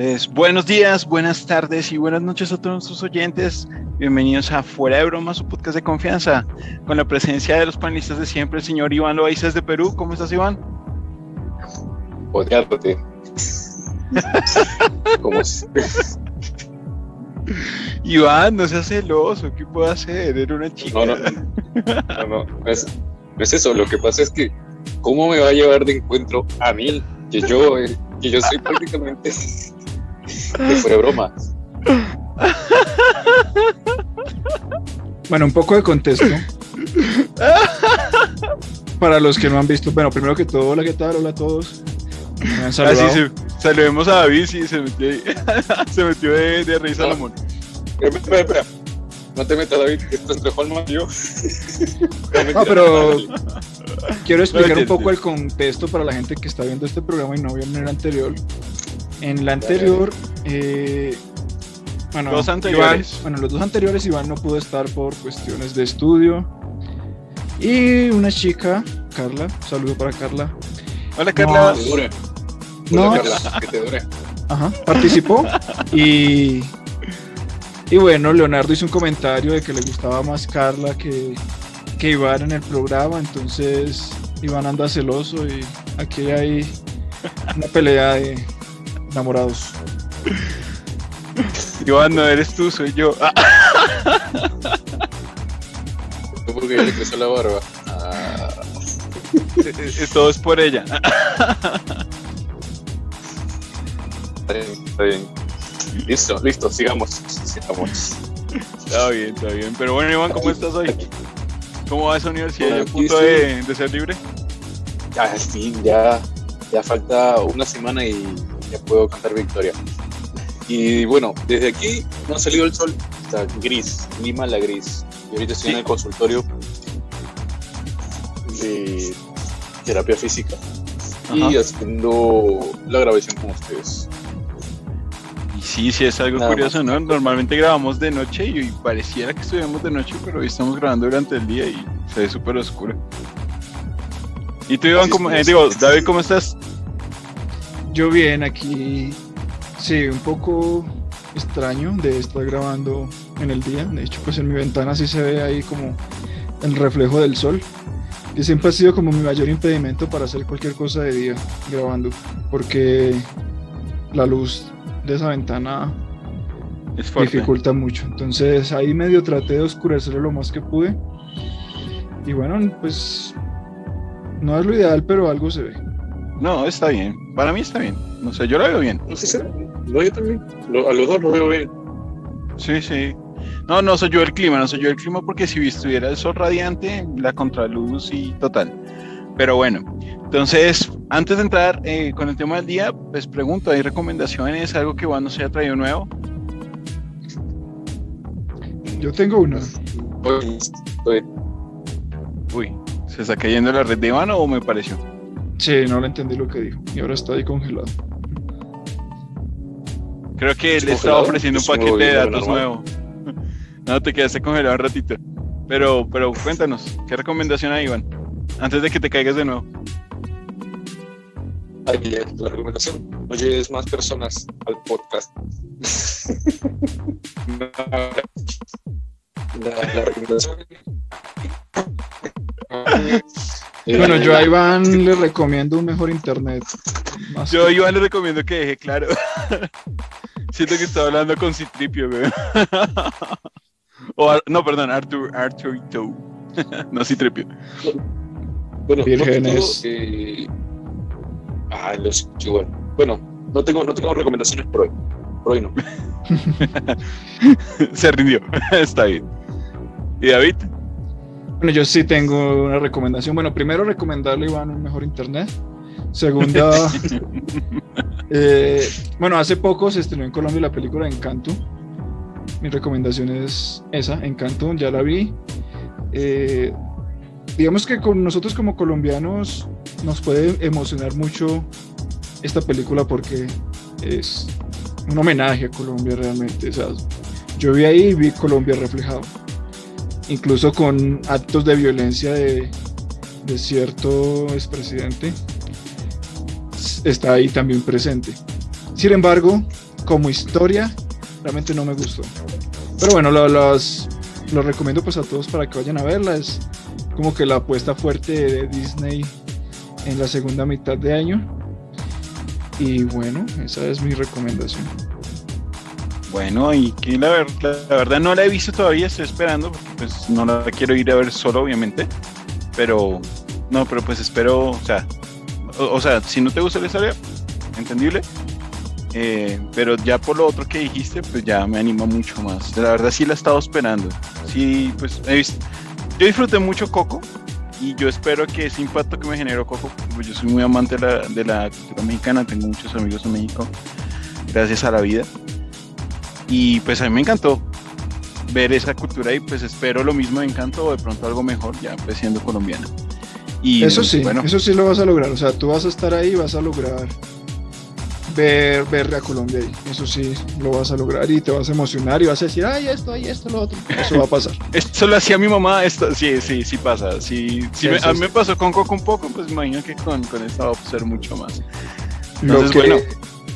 Entonces, buenos días, buenas tardes y buenas noches a todos nuestros oyentes. Bienvenidos a Fuera de Broma, su podcast de confianza, con la presencia de los panelistas de siempre, el señor Iván Loaiza de Perú. ¿Cómo estás, Iván? Odiándote. ¿Cómo Iván, no seas celoso, ¿qué puedo hacer? Era una chica. No, no, no, no, no es, no es eso. Lo que pasa es que, ¿cómo me va a llevar de encuentro a mí? Que yo, eh, que yo soy prácticamente fuera de broma. Bueno, un poco de contexto. Para los que no han visto, bueno, primero que todo, hola, ¿qué tal? Hola a todos. Me han saludado. Así se, saludemos a David, sí, se metió, ahí. se metió de, de rey Salomón. Espera, espera, espera. No te metas, David, que esto entre Juanma y yo. No, pero quiero explicar No, un poco el contexto para la gente que está viendo este programa y no vio en el anterior. En la anterior, eh, bueno, Los anteriores. Iván- bueno, los dos anteriores Iván no pudo estar por cuestiones de estudio. Y una chica, Carla, un saludo para Carla, Hola, Carla. Que te dure. No. Hola, Carla, que te dure. Ajá, participó y, y bueno, Leonardo hizo un comentario de que le gustaba más Carla que, que Iván en el programa, entonces Iván anda celoso y aquí hay una pelea de enamorados. Iván, no eres tú, soy yo. Ah, Fue porque le creció la barba. Ah, eh, eh, todo es por ella. está bien, está bien. Listo, listo, sigamos. Sigamos. Está bien, está bien. Pero bueno, Iván, ¿cómo estás hoy? ¿Cómo va esa universidad? ¿Ya a punto sí. de, de ser libre? Ya, fin, ya, ya falta una semana y ya puedo cantar victoria. Y bueno, desde aquí no ha salido el sol, está gris, Lima la gris. Y ahorita estoy en el consultorio de terapia física y haciendo la grabación con ustedes. Y sí, sí, es algo Nada curioso, ¿no? Normalmente grabamos de noche y, y pareciera que estuviéramos de noche, pero hoy estamos grabando durante el día y se ve súper oscuro. ¿Y tú, Iván, cómo, eh, digo, David, cómo estás? Yo bien aquí, sí, un poco extraño de estar grabando en el día, de hecho pues en mi ventana sí se ve ahí como el reflejo del sol, que siempre ha sido como mi mayor impedimento para hacer cualquier cosa de día grabando, porque la luz de esa ventana Es dificulta mucho. Entonces ahí medio traté de oscurecerlo lo más que pude. Y bueno, pues no es lo ideal, pero algo se ve. No, está bien. Para mí está bien. No sé, yo lo veo bien. No sé si no, yo también. Lo- a los dos lo veo bien. Sí, sí. No, no soy yo el clima, no soy yo el clima porque si estuviera el sol radiante, la contraluz y total. Pero bueno, entonces, antes de entrar eh, con el tema del día, pues pregunto, ¿hay recomendaciones? ¿Algo que Iván nos haya traído nuevo? Yo tengo una. Estoy- estoy- Uy, ¿se está cayendo la red de Iván o me pareció? Sí, no le entendí lo que dijo. Y ahora está ahí congelado. Creo que ¿Es le estaba ofreciendo un paquete de datos nuevo. No, te quedaste congelado un ratito. Pero, pero cuéntanos, ¿qué recomendación hay, Iván? Antes de que te caigas de nuevo. Ahí es la recomendación. No lleves más personas al podcast. la, la recomendación. Bueno, Eh, yo a Iván le recomiendo un mejor internet. Más Yo a Iván le recomiendo que deje claro. Siento que está hablando con Citripio, o, Ar- no, perdón, Arthur, Arthur Toe. no Citripio. Bueno, Vírgenes. no tengo, eh, Ah, lo escuché igual. Bueno, no tengo, no tengo recomendaciones por hoy. Por hoy no. Se rindió. está bien. ¿Y David? Bueno, yo sí tengo una recomendación. Bueno, primero recomendarle a Iván un mejor internet. Segunda, eh, bueno, hace poco se estrenó en Colombia la película Encanto. Mi recomendación es esa, Encanto, ya la vi. Eh, digamos que con nosotros como colombianos nos puede emocionar mucho esta película porque es un homenaje a Colombia realmente. O sea, yo vi ahí y vi Colombia reflejado incluso con actos de violencia de, de cierto expresidente, está ahí también presente. Sin embargo, como historia, realmente no me gustó. Pero bueno, lo, los, lo recomiendo pues a todos para que vayan a verla. Es como que la apuesta fuerte de Disney en la segunda mitad de año. Y bueno, esa es mi recomendación. Bueno, y que la, verdad no la he visto todavía, estoy esperando, pues no la quiero ir a ver solo, obviamente. Pero, no, pero pues espero, o sea, o, sea, si no te gusta la historia, entendible. Eh, pero ya por lo otro que dijiste, pues ya me anima mucho más. La verdad sí la he estado esperando. Sí, pues he visto. Yo disfruté mucho Coco y yo espero que ese impacto que me generó Coco, pues yo soy muy amante de la cultura mexicana, tengo muchos amigos en México, gracias a la vida. Y pues a mí me encantó ver esa cultura y pues espero lo mismo de encanto o de pronto algo mejor ya pues siendo colombiana. Y eso sí, bueno, eso sí lo vas a lograr, o sea, tú vas a estar ahí vas a lograr ver, ver a Colombia ahí, eso sí lo vas a lograr y te vas a emocionar y vas a decir, ay, esto, ay, esto, lo otro, eso va a pasar. esto lo hacía mi mamá, esto, sí, sí, sí pasa, sí, sí me, a mí me pasó con Coco un poco, pues imagino que con, con esta va a ser mucho más. Entonces, que... bueno,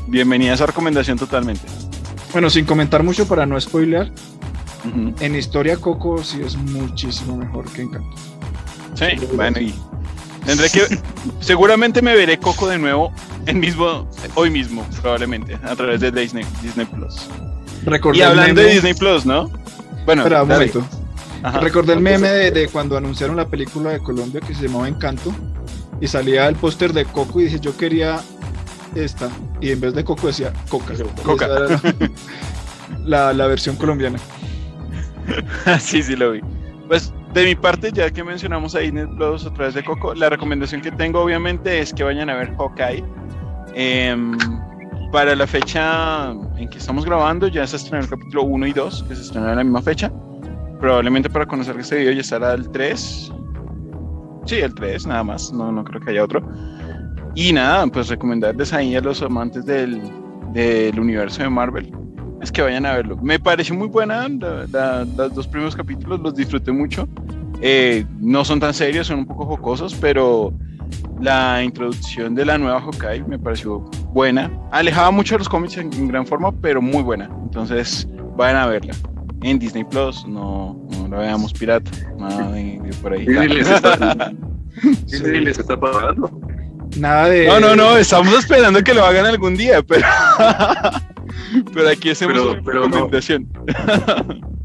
bienvenida a esa recomendación totalmente. Bueno, sin comentar mucho para no spoilear, en historia Coco sí es muchísimo mejor que Encanto. Sí, bueno, y tendré que. seguramente me veré Coco de nuevo en mismo, hoy mismo, probablemente, a través de Disney, Disney Plus. y hablando de Disney Plus, ¿no? Bueno, Espera, un momento. Recordé el meme de, de, cuando anunciaron la película de Colombia que se llamaba Encanto y salía el póster de Coco y dije, yo quería esta. Y en vez de Coco decía Coca. Coca. La, la, versión colombiana. sí, sí lo vi. Pues de mi parte, ya que mencionamos ahí Plus a través de Coco, la recomendación que tengo obviamente es que vayan a ver Hawkeye. Em, para la fecha en que estamos grabando, ya se estrenó el capítulo 1 y 2, que se estrenó en la misma fecha. Probablemente para conocer este video ya estará el 3. Sí, el 3, nada más. No, no creo que haya otro. Y nada, pues recomendarles ahí a los amantes del, del universo de Marvel es que vayan a verlo. Me pareció muy buena, los dos primeros capítulos los disfruté mucho. Eh, no son tan serios, son un poco jocosos, pero la introducción de la nueva Hawkeye me pareció buena. Alejaba mucho de los cómics en, gran forma, pero muy buena. Entonces, vayan a verla. En Disney Plus, no, no la veamos pirata, nada de, por ahí. Disney les está, les está pagando. Nada de. No, no, no, estamos esperando que lo hagan algún día, pero. pero aquí hacemos pero, una pero recomendación.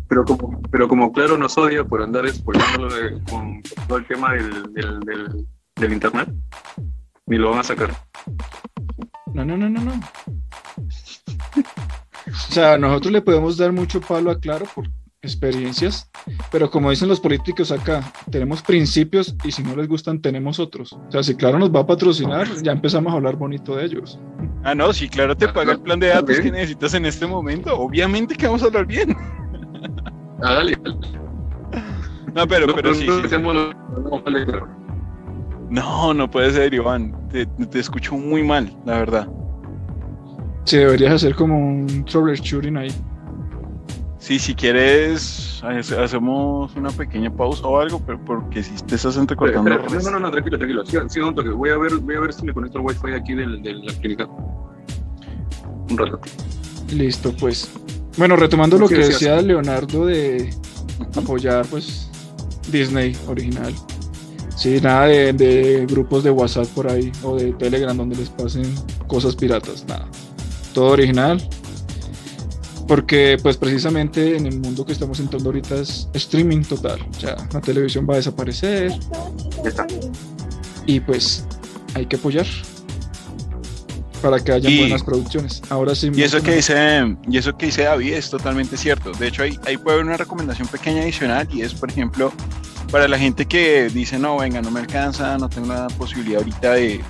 pero, como, pero como claro nos odia por andar spoilándolo con, todo el tema del, del, del, del, internet, ni lo van a sacar. No, no, no, no, no. O sea, nosotros le podemos dar mucho palo a Claro por experiencias, pero como dicen los políticos acá, tenemos principios y si no les gustan tenemos otros. O sea, si Claro nos va a patrocinar, ya empezamos a hablar bonito de ellos. Ah, no, si Claro te paga el plan de datos que necesitas en este momento, obviamente que vamos a hablar bien. Ah, dale. No, pero, pero sí. No, no puede ser, Iván. Te, te escucho muy mal, la verdad. Sí, deberías hacer como un troubleshooting ahí. Sí, si quieres, hacemos una pequeña pausa o algo, pero porque si te estás entrecortando. no, no, no, tranquilo, tranquilo. Sí, sí, un toque. Voy a ver, voy a ver si me conecto al wifi aquí de la clínica. Un rato. Listo, pues. Bueno, retomando lo que decía Leonardo de apoyar, pues, Disney original. Sí, nada de, de, grupos de WhatsApp por ahí o de Telegram donde les pasen cosas piratas, nada. Todo original, porque pues precisamente en el mundo que estamos entrando ahorita es streaming total, o sea, la televisión va a desaparecer. Y pues hay que apoyar para que haya buenas producciones. Ahora sí. Y eso que dice, y eso que dice David es totalmente cierto. De hecho, ahí, ahí puede haber una recomendación pequeña adicional y es, por ejemplo, para la gente que dice, no, venga, no me alcanza, no tengo la posibilidad ahorita de,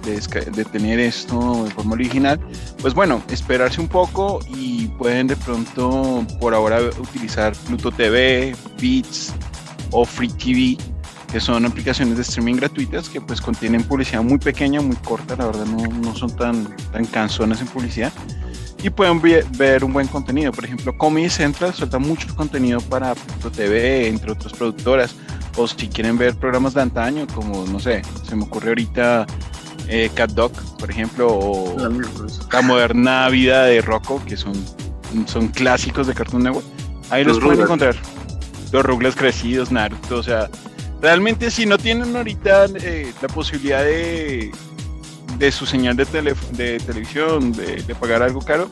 tener esto de forma original, pues bueno, esperarse un poco y pueden de pronto por ahora utilizar Pluto TV, Beats o Free TV, que son aplicaciones de streaming gratuitas que pues contienen publicidad muy pequeña, muy corta, la verdad no, no son tan, tan en publicidad y pueden ver un buen contenido. Por ejemplo, Comedy Central suelta mucho contenido para Pluto TV, entre otras productoras o si quieren ver programas de antaño, como no sé, se me ocurre ahorita eh, Cat Dog, por ejemplo, o La moderna vida de Rocco, que son, son clásicos de Cartoon Network. Ahí los, Los pueden encontrar. Los Rugrats crecidos, Naruto, o sea, realmente si no tienen ahorita eh, la posibilidad de, de su señal de, tele- de televisión, de, de pagar algo caro,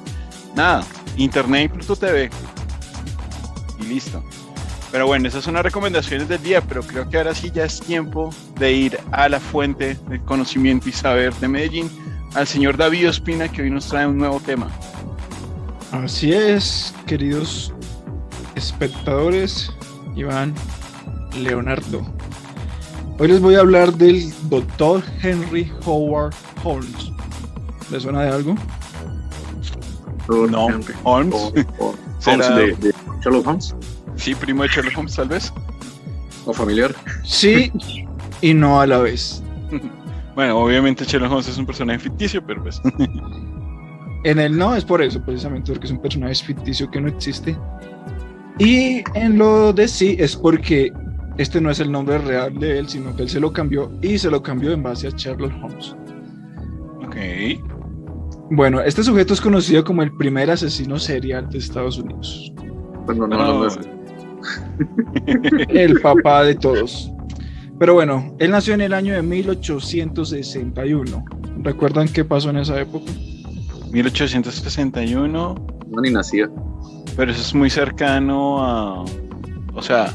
nada, Internet y Pluto TV. Y listo. Pero bueno, esas son las recomendaciones del día, pero creo que ahora sí ya es tiempo de ir a la fuente del conocimiento y saber de Medellín, al señor David Ospina, que hoy nos trae un nuevo tema. Así es, queridos espectadores, Iván Leonardo. Hoy les voy a hablar del doctor Henry Howard Holmes. ¿Le suena de algo? No. Holmes. O- o- ¿Será- Holmes de, de Sherlock Holmes. Sí, primo de Sherlock Holmes, tal vez. O familiar. Sí y no a la vez. Bueno, obviamente Sherlock Holmes es un personaje ficticio, pero pues. En el no es por eso, precisamente porque es un personaje ficticio que no existe. Y en lo de sí es porque este no es el nombre real de él, sino que él se lo cambió y se lo cambió en base a Sherlock Holmes. ok. Bueno, este sujeto es conocido como el primer asesino serial de Estados Unidos. Bueno, no, No. no, no es- El papá de todos. Pero bueno, él nació en el año de 1861. ¿Recuerdan qué pasó en esa época? 1861, no ni nacía. pero eso es muy cercano a. O sea,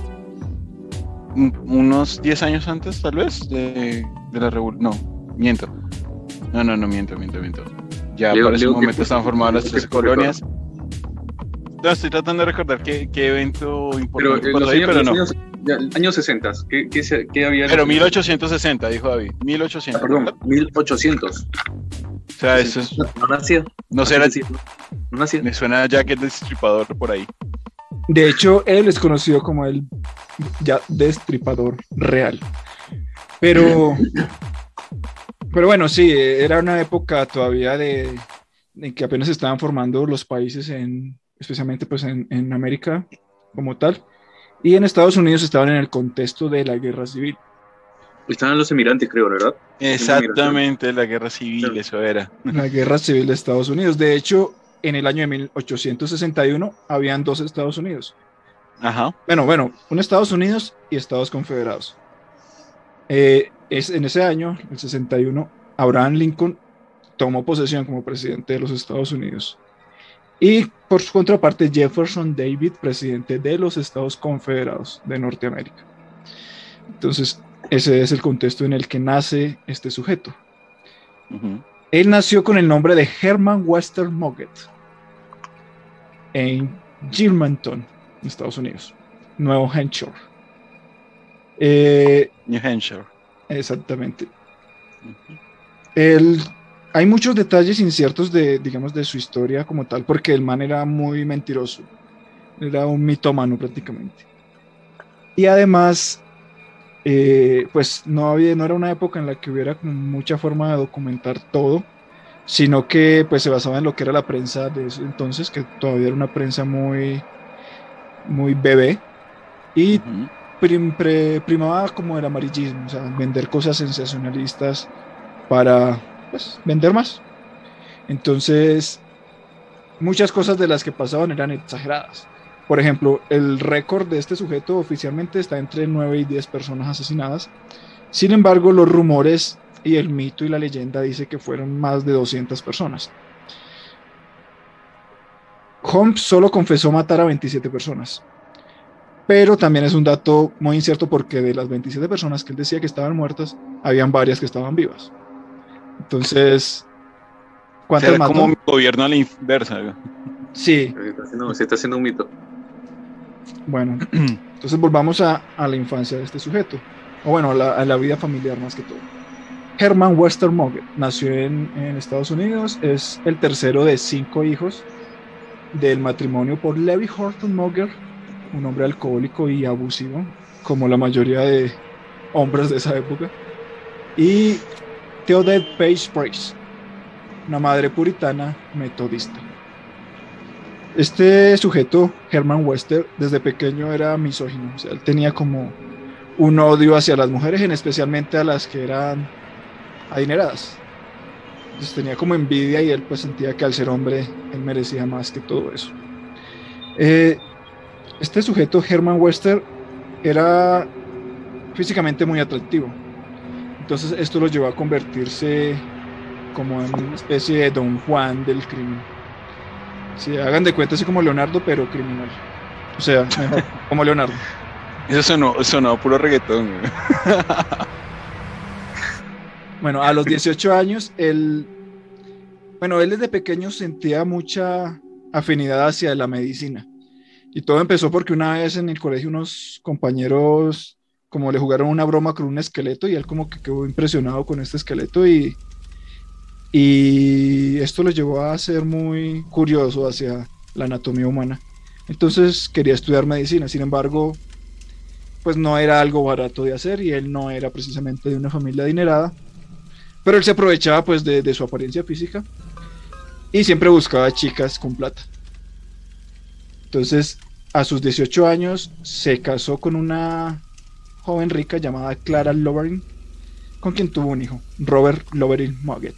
un- unos 10 años antes, tal vez, de, de la revolución. No, miento. No, no, no, miento, miento, miento. Ya Leo- para ese Leo, ¿qué momento estaban formadas las ¿Qué 13 fue? No, estoy tratando de recordar qué, qué evento Pero importante en pasó los ahí, años, pero los no. años, años 60, ¿qué, qué, se- qué había? Pero 1860, dijo David. Ah, 1800. perdón, ¿verdad? 1800. O sea, eso es. No nacía. No sé, era- No nacía. me suena ya que es destripador por ahí. De hecho, él es conocido como el ya destripador real. Pero, pero bueno, sí, era una época todavía de en que apenas se estaban formando los países en, especialmente pues en, en América como tal, y en Estados Unidos estaban en el contexto de la guerra civil. Estaban los emigrantes, creo, ¿verdad? Exactamente, la guerra civil, Claro. eso era. La guerra civil de Estados Unidos. De hecho, en el año de 1861 habían dos Estados Unidos. Ajá. Bueno, bueno, un Estados Unidos y Estados Confederados. Eh, es, en ese año, el 61, Abraham Lincoln tomó posesión como presidente de los Estados Unidos. Y por su contraparte, Jefferson David, presidente de los Estados Confederados de Norteamérica. Entonces, ese es el contexto en el que nace este sujeto. Él nació con el nombre de Herman Wester Mogget en Gilmanton, en Estados Unidos, Nuevo Hampshire. Eh, New Hampshire. exactamente. Él- hay muchos detalles inciertos de, digamos, de su historia como tal, porque el man era muy mentiroso. Era un mitómano prácticamente. Y además, eh, pues no había, no era una época en la que hubiera mucha forma de documentar todo, sino que pues se basaba en lo que era la prensa de ese entonces, que todavía era una prensa muy, muy bebé. Y Ujú. prim- pre- primaba como el amarillismo, o sea, vender cosas sensacionalistas para pues, vender más. Entonces, muchas cosas de las que pasaban eran exageradas. Por ejemplo, el récord de este sujeto oficialmente está entre 9 y 10 personas asesinadas. Sin embargo, los rumores y el mito y la leyenda dice que fueron más de 200 personas. Holmes solo confesó matar a 27 personas. Pero también es un dato muy incierto porque de las 27 personas que él decía que estaban muertas, habían varias que estaban vivas. Entonces, ¿cuántas Será mató? como mi gobierno a la inversa. Sí, Se está haciendo, se está haciendo un mito. bueno. Entonces volvamos a, a la infancia de este sujeto. O bueno, a la, a la vida familiar más que todo. Herman Wester Mogget nació en, en Estados Unidos. Es el tercero de cinco hijos del matrimonio por Levi Horton Mogger, un hombre alcohólico y abusivo, como la mayoría de hombres de esa época. Y Theodore Page Price, una madre puritana metodista. Este sujeto, Herman Wester, desde pequeño era misógino, o sea, él tenía como un odio hacia las mujeres, en especialmente a las que eran adineradas. pues, tenía como envidia y él pues sentía que al ser hombre él merecía más que todo eso. Eh, este sujeto, Herman Wester, era físicamente muy atractivo. Entonces esto lo llevó a convertirse como en una especie de Don Juan del crimen. Si hagan de cuenta así como Leonardo, pero criminal. O sea, mejor, como Leonardo. Eso sonó, sonó puro reggaetón. Bueno, a los 18 años, él, bueno, él desde pequeño sentía mucha afinidad hacia la medicina. Y todo empezó porque una vez en el colegio unos compañeros como le jugaron una broma con un esqueleto y él como que quedó impresionado con este esqueleto y, y esto lo llevó a ser muy curioso hacia la anatomía humana. Entonces quería estudiar medicina, sin embargo, pues no era algo barato de hacer y él no era precisamente de una familia adinerada, pero él se aprovechaba pues de, su apariencia física y siempre buscaba chicas con plata. Entonces, a sus 18 años se casó con una joven rica llamada Clara Loverin, con quien tuvo un hijo, Robert Loverin Mogget.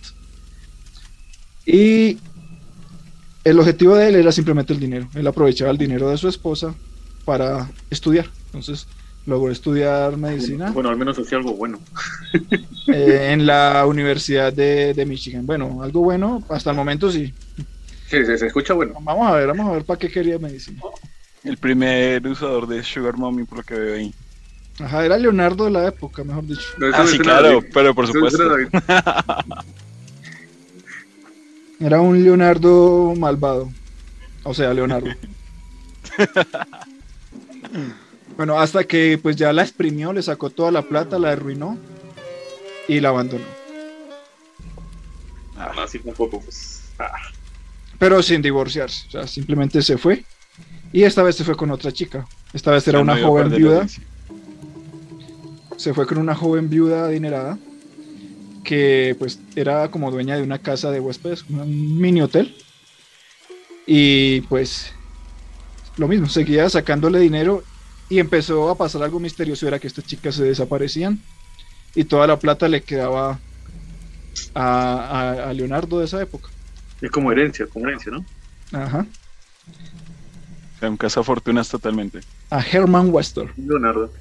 Y el objetivo de él era simplemente el dinero. Él aprovechaba el dinero de su esposa para estudiar. Entonces logró estudiar medicina Bueno, al menos hacía algo bueno. eh, en la Universidad de, de Michigan. Bueno, algo bueno, hasta el momento sí. Sí, se, se escucha bueno. Vamos a ver, vamos a ver para qué quería medicina. El primer usador de Sugar Mommy, por lo que veo ahí. Ajá, era Leonardo de la época, mejor dicho. No, Ah, sí, claro, David. pero por supuesto. Era un Leonardo malvado. O sea, Leonardo. bueno, hasta que pues ya la exprimió, le sacó toda la plata, la arruinó y la abandonó. Ah, así tampoco, pues. Ah, Pero sin divorciarse. O sea, simplemente se fue. Y esta vez se fue con otra chica. Esta vez era Ya una joven viuda. Se fue con una joven viuda adinerada que pues era como dueña de una casa de huéspedes, un mini hotel. Y pues lo mismo, seguía sacándole dinero y empezó a pasar algo misterioso, era que estas chicas se desaparecían y toda la plata le quedaba a, a- a Leonardo de esa época. es como herencia, como herencia, ¿no? Ajá. O sea, un cazafortunas totalmente. A Herman Wester. Leonardo.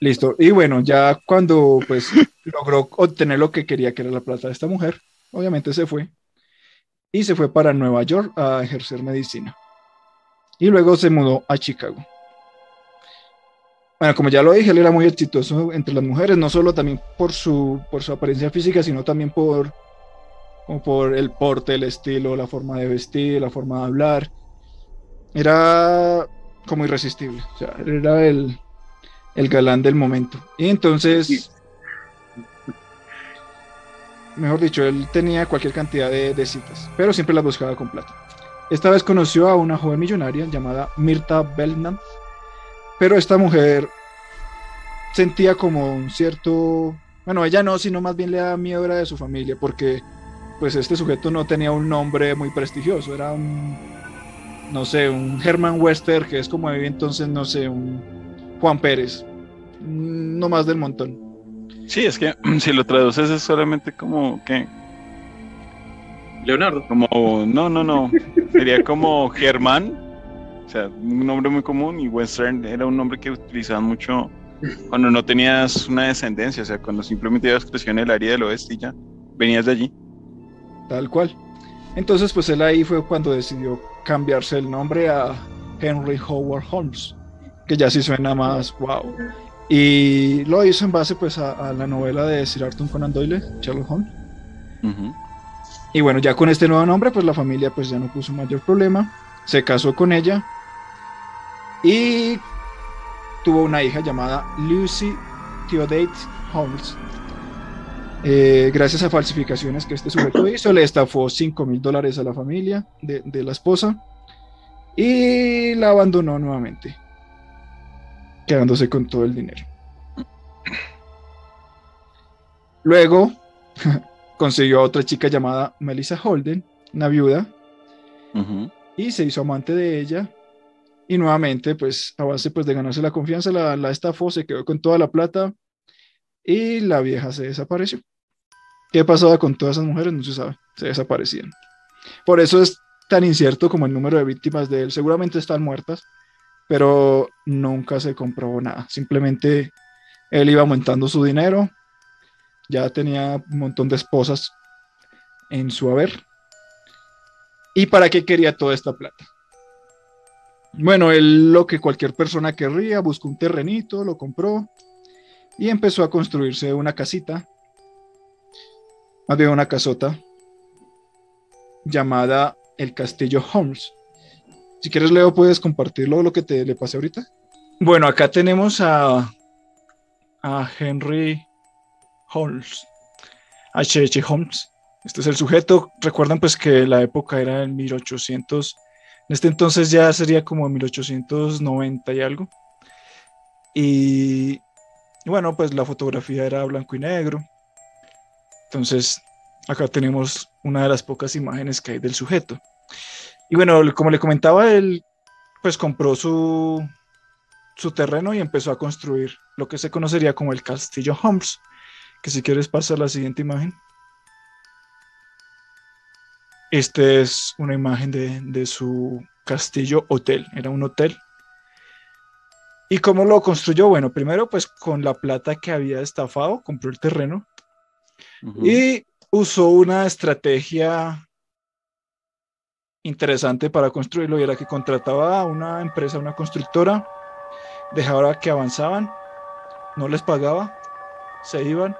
Listo. Y bueno, ya cuando pues logró obtener lo que quería, que era la plata de esta mujer, obviamente se fue. Y se fue para Nueva York a ejercer medicina. Y luego se mudó a Chicago. Bueno, como ya lo dije, él era muy exitoso entre las mujeres, no solo también por su, por su apariencia física, sino también por, como por el porte, el estilo, la forma de vestir, la forma de hablar. Era como irresistible. O sea, era el, el galán del momento. Y entonces, Sí. mejor dicho, él tenía cualquier cantidad de, de citas, pero siempre las buscaba con plata. Esta vez conoció a una joven millonaria llamada Mirta Belknap, pero esta mujer sentía como un cierto, bueno, ella no, sino más bien le daba miedo era de su familia, porque pues este sujeto no tenía un nombre muy prestigioso, era un, no sé, un Herman Wester, que es como había entonces, no sé, un Juan Pérez, no más del montón. Sí, es que si lo traduces es solamente como que, Leonardo. como, no, no, no, sería como Germán, o sea, un nombre muy común y Western era un nombre que utilizaban mucho cuando no tenías una descendencia, o sea, cuando simplemente ibas creciendo en el área del oeste y ya venías de allí. Tal cual. Entonces, pues él ahí fue cuando decidió cambiarse el nombre a Henry Howard Holmes, que ya sí suena más wow. Y lo hizo en base pues a, a la novela de Sir Arthur Conan Doyle, Sherlock Holmes. Y bueno, ya con este nuevo nombre, pues la familia pues ya no puso mayor problema. Se casó con ella y tuvo una hija llamada Lucy Theodate Holmes. Eh, gracias a falsificaciones que este sujeto hizo, le estafó 5 mil dólares a la familia de, de la esposa y la abandonó nuevamente, quedándose con todo el dinero. Luego consiguió a otra chica llamada Melissa Holden, una viuda, y se hizo amante de ella. Y nuevamente, pues a base pues, de ganarse la confianza, la, la estafó, se quedó con toda la plata y la vieja se desapareció. ¿Qué pasaba con todas esas mujeres? No se sabe, se desaparecían. Por eso es tan incierto como el número de víctimas de él. Seguramente están muertas, pero nunca se comprobó nada. Simplemente él iba aumentando su dinero, ya tenía un montón de esposas en su haber. ¿Y para qué quería toda esta plata? Bueno, él lo que cualquier persona querría, buscó un terrenito, lo compró y empezó a construirse una casita, había una casota llamada el Castillo Holmes. Si quieres, Leo, puedes compartirlo lo que te le pasé ahorita. Bueno, acá tenemos a, a Henry Holmes, H.H. Holmes. Este es el sujeto. Recuerdan pues que la época era en 1800. En este entonces ya sería como 1890 y algo. Y bueno, pues la fotografía era blanco y negro. Entonces, acá tenemos una de las pocas imágenes que hay del sujeto. Y bueno, como le comentaba, él pues compró su, su terreno y empezó a construir lo que se conocería como el Castillo Holmes, que si quieres pasar la siguiente imagen. Esta es una imagen de, de su castillo hotel, era un hotel. ¿Y cómo lo construyó? Bueno, primero pues con la plata que había estafado, compró el terreno y usó una estrategia interesante para construirlo y era que contrataba a una empresa, una constructora, dejaba que avanzaban, no les pagaba, se iban,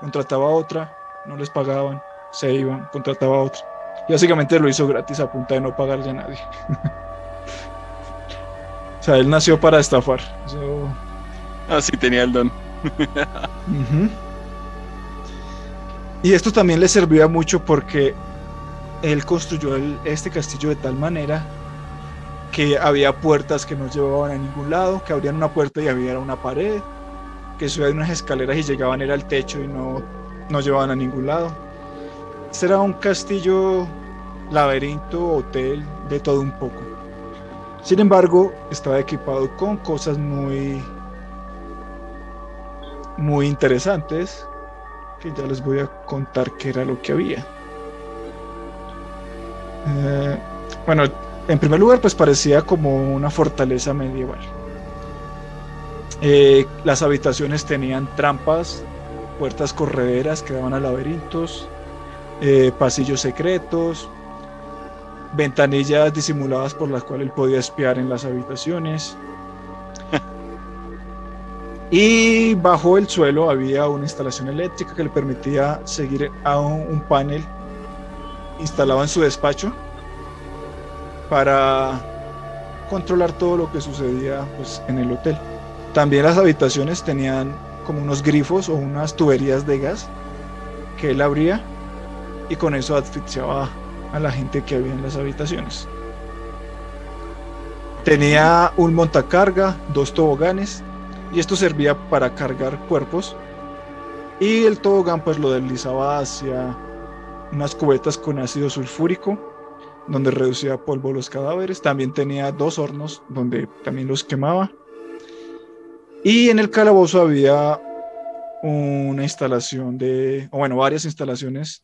contrataba a otra, no les pagaban, se iban, contrataba a otra. Y básicamente lo hizo gratis a punta de no pagarle a nadie. o sea, él nació para estafar. Ah, sí, tenía el don. Y esto también le servía mucho porque él construyó este castillo de tal manera que había puertas que no llevaban a ningún lado, que abrían una puerta y había una pared, que subían unas escaleras y llegaban era al techo y no, no llevaban a ningún lado. Este era un castillo, laberinto, hotel, de todo un poco. Sin embargo, estaba equipado con cosas muy, muy interesantes que ya les voy a contar qué era lo que había. Eh, bueno, en primer lugar, pues parecía como una fortaleza medieval. Eh, las habitaciones tenían trampas, puertas correderas que daban a laberintos, eh, pasillos secretos, ventanillas disimuladas por las cuales él podía espiar en las habitaciones. Y bajo el suelo había una instalación eléctrica que le permitía seguir a un, panel instalado en su despacho para controlar todo lo que sucedía pues, en el hotel. También las habitaciones tenían como unos grifos o unas tuberías de gas que él abría y con eso asfixiaba a la gente que había en las habitaciones. Tenía un montacarga, dos toboganes y esto servía para cargar cuerpos y el tobogán pues lo deslizaba hacia unas cubetas con ácido sulfúrico donde reducía polvo los cadáveres. También tenía dos hornos donde también los quemaba. Y en el calabozo había una instalación de, o bueno, varias instalaciones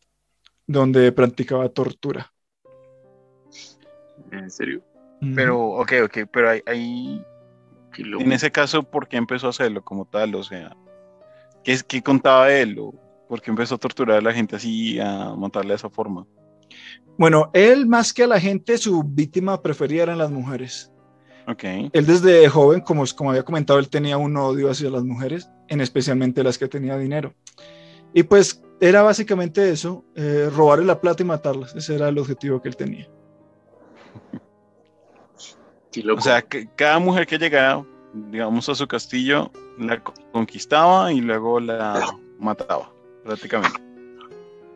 donde practicaba tortura. ¿En serio? Pero, ok, ok, pero hay, en ese caso, ¿por qué empezó a hacerlo como tal? O sea, ¿qué, qué contaba él? ¿O ¿Por qué empezó a torturar a la gente así, a matarle de esa forma? Bueno, él más que a la gente, su víctima preferida eran las mujeres. Okay. Él desde joven, como, como había comentado, él tenía un odio hacia las mujeres, en especialmente las que tenían dinero. Y pues era básicamente eso, eh, robarle la plata y matarlas. Ese era el objetivo que él tenía. O sea, que cada mujer que llegara, digamos, a su castillo, la conquistaba y luego la mataba, prácticamente.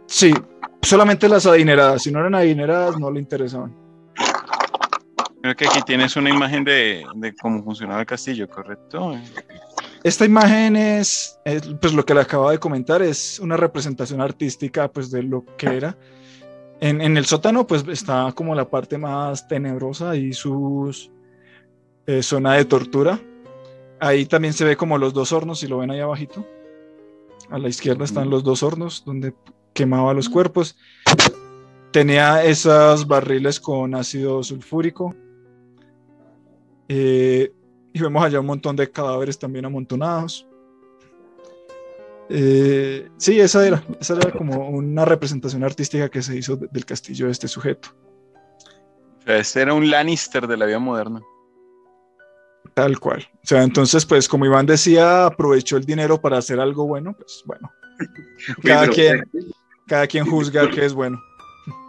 Sí, solamente las adineradas. Si no eran adineradas, no le interesaban. Creo que aquí tienes una imagen de, cómo funcionaba el castillo, ¿correcto? Esta imagen es, pues lo que le acabo de comentar, es una representación artística pues de lo que era en, el sótano, pues está como la parte más tenebrosa y su eh, zona de tortura. Ahí también se ve como los dos hornos, si lo ven ahí abajito. A la izquierda están los dos hornos donde quemaba los cuerpos. Tenía esos barriles con ácido sulfúrico. Eh, y vemos allá un montón de cadáveres también amontonados. Eh, sí, esa era, esa era como una representación artística que se hizo del castillo de este sujeto. Este era un Lannister de la vida moderna. Tal cual. O sea, entonces, pues como Iván decía, aprovechó el dinero para hacer algo bueno, pues bueno. Cada, quien, eh, cada quien juzga que es bueno.